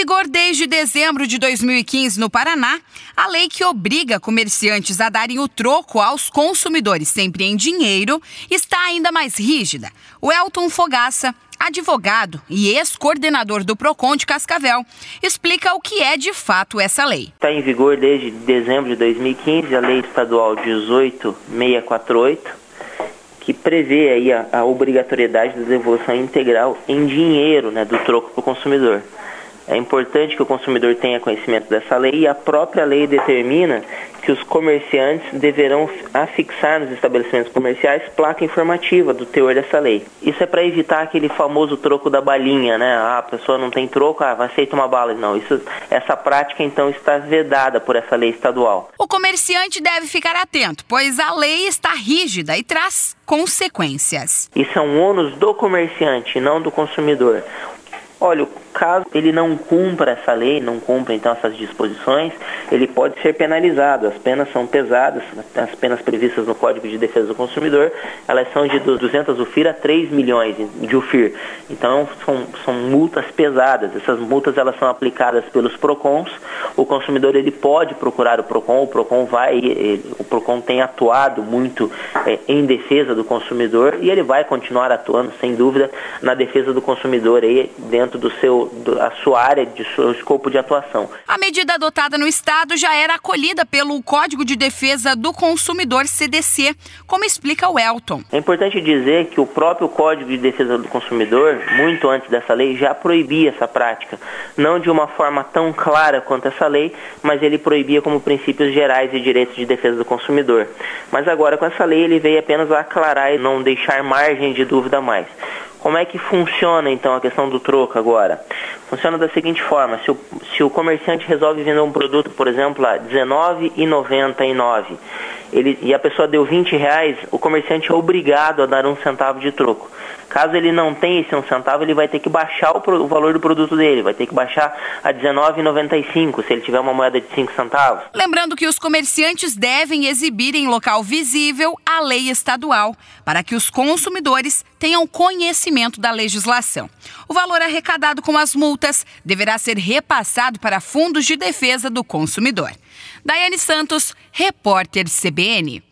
vigor desde dezembro de 2015 no Paraná, a lei que obriga comerciantes a darem o troco aos consumidores sempre em dinheiro está ainda mais rígida. O Elton Fogaça, advogado e ex-coordenador do PROCON de Cascavel, explica o que é de fato essa lei. Está em vigor desde dezembro de 2015 a Lei Estadual 18648, que prevê aí a, a obrigatoriedade da devolução integral em dinheiro né, do troco para o consumidor. É importante que o consumidor tenha conhecimento dessa lei e a própria lei determina que os comerciantes deverão afixar nos estabelecimentos comerciais placa informativa do teor dessa lei. Isso é para evitar aquele famoso troco da balinha, né? Ah, a pessoa não tem troco, ah, aceita uma bala. Não, isso, essa prática então está vedada por essa lei estadual. O comerciante deve ficar atento, pois a lei está rígida e traz consequências. Isso é um ônus do comerciante, não do consumidor. Olha, caso ele não cumpra essa lei, não cumpra então essas disposições, ele pode ser penalizado. As penas são pesadas, as penas previstas no Código de Defesa do Consumidor, elas são de 200 UFIR a 3 milhões de UFIR. Então são, são multas pesadas. Essas multas elas são aplicadas pelos PROCONs. O consumidor ele pode procurar o PROCON, o PROCON vai, ele, o PROCON tem atuado muito é, em defesa do consumidor e ele vai continuar atuando, sem dúvida, na defesa do consumidor aí dentro do seu, do, a sua área, de seu escopo de atuação. A medida adotada no Estado já era acolhida pelo Código de Defesa do Consumidor, CDC, como explica o Elton. É importante dizer que o próprio Código de Defesa do Consumidor, muito antes dessa lei, já proibia essa prática. Não de uma forma tão clara quanto essa lei, mas ele proibia como princípios gerais de direitos de defesa do consumidor. Mas agora, com essa lei, ele veio apenas aclarar e não deixar margem de dúvida mais. Como é que funciona então a questão do troco agora? Funciona da seguinte forma: se o, se o comerciante resolve vender um produto, por exemplo, a R$19,99 ele, e a pessoa deu 20 reais, o comerciante é obrigado a dar um centavo de troco. Caso ele não tenha esse um centavo, ele vai ter que baixar o, o valor do produto dele, vai ter que baixar a R$19,95 se ele tiver uma moeda de 5 centavos. Lembrando que os comerciantes devem exibir em local visível a lei estadual, para que os consumidores tenham conhecimento da legislação. O valor arrecadado com as multas deverá ser repassado para fundos de defesa do consumidor. Daiane Santos, repórter CBN.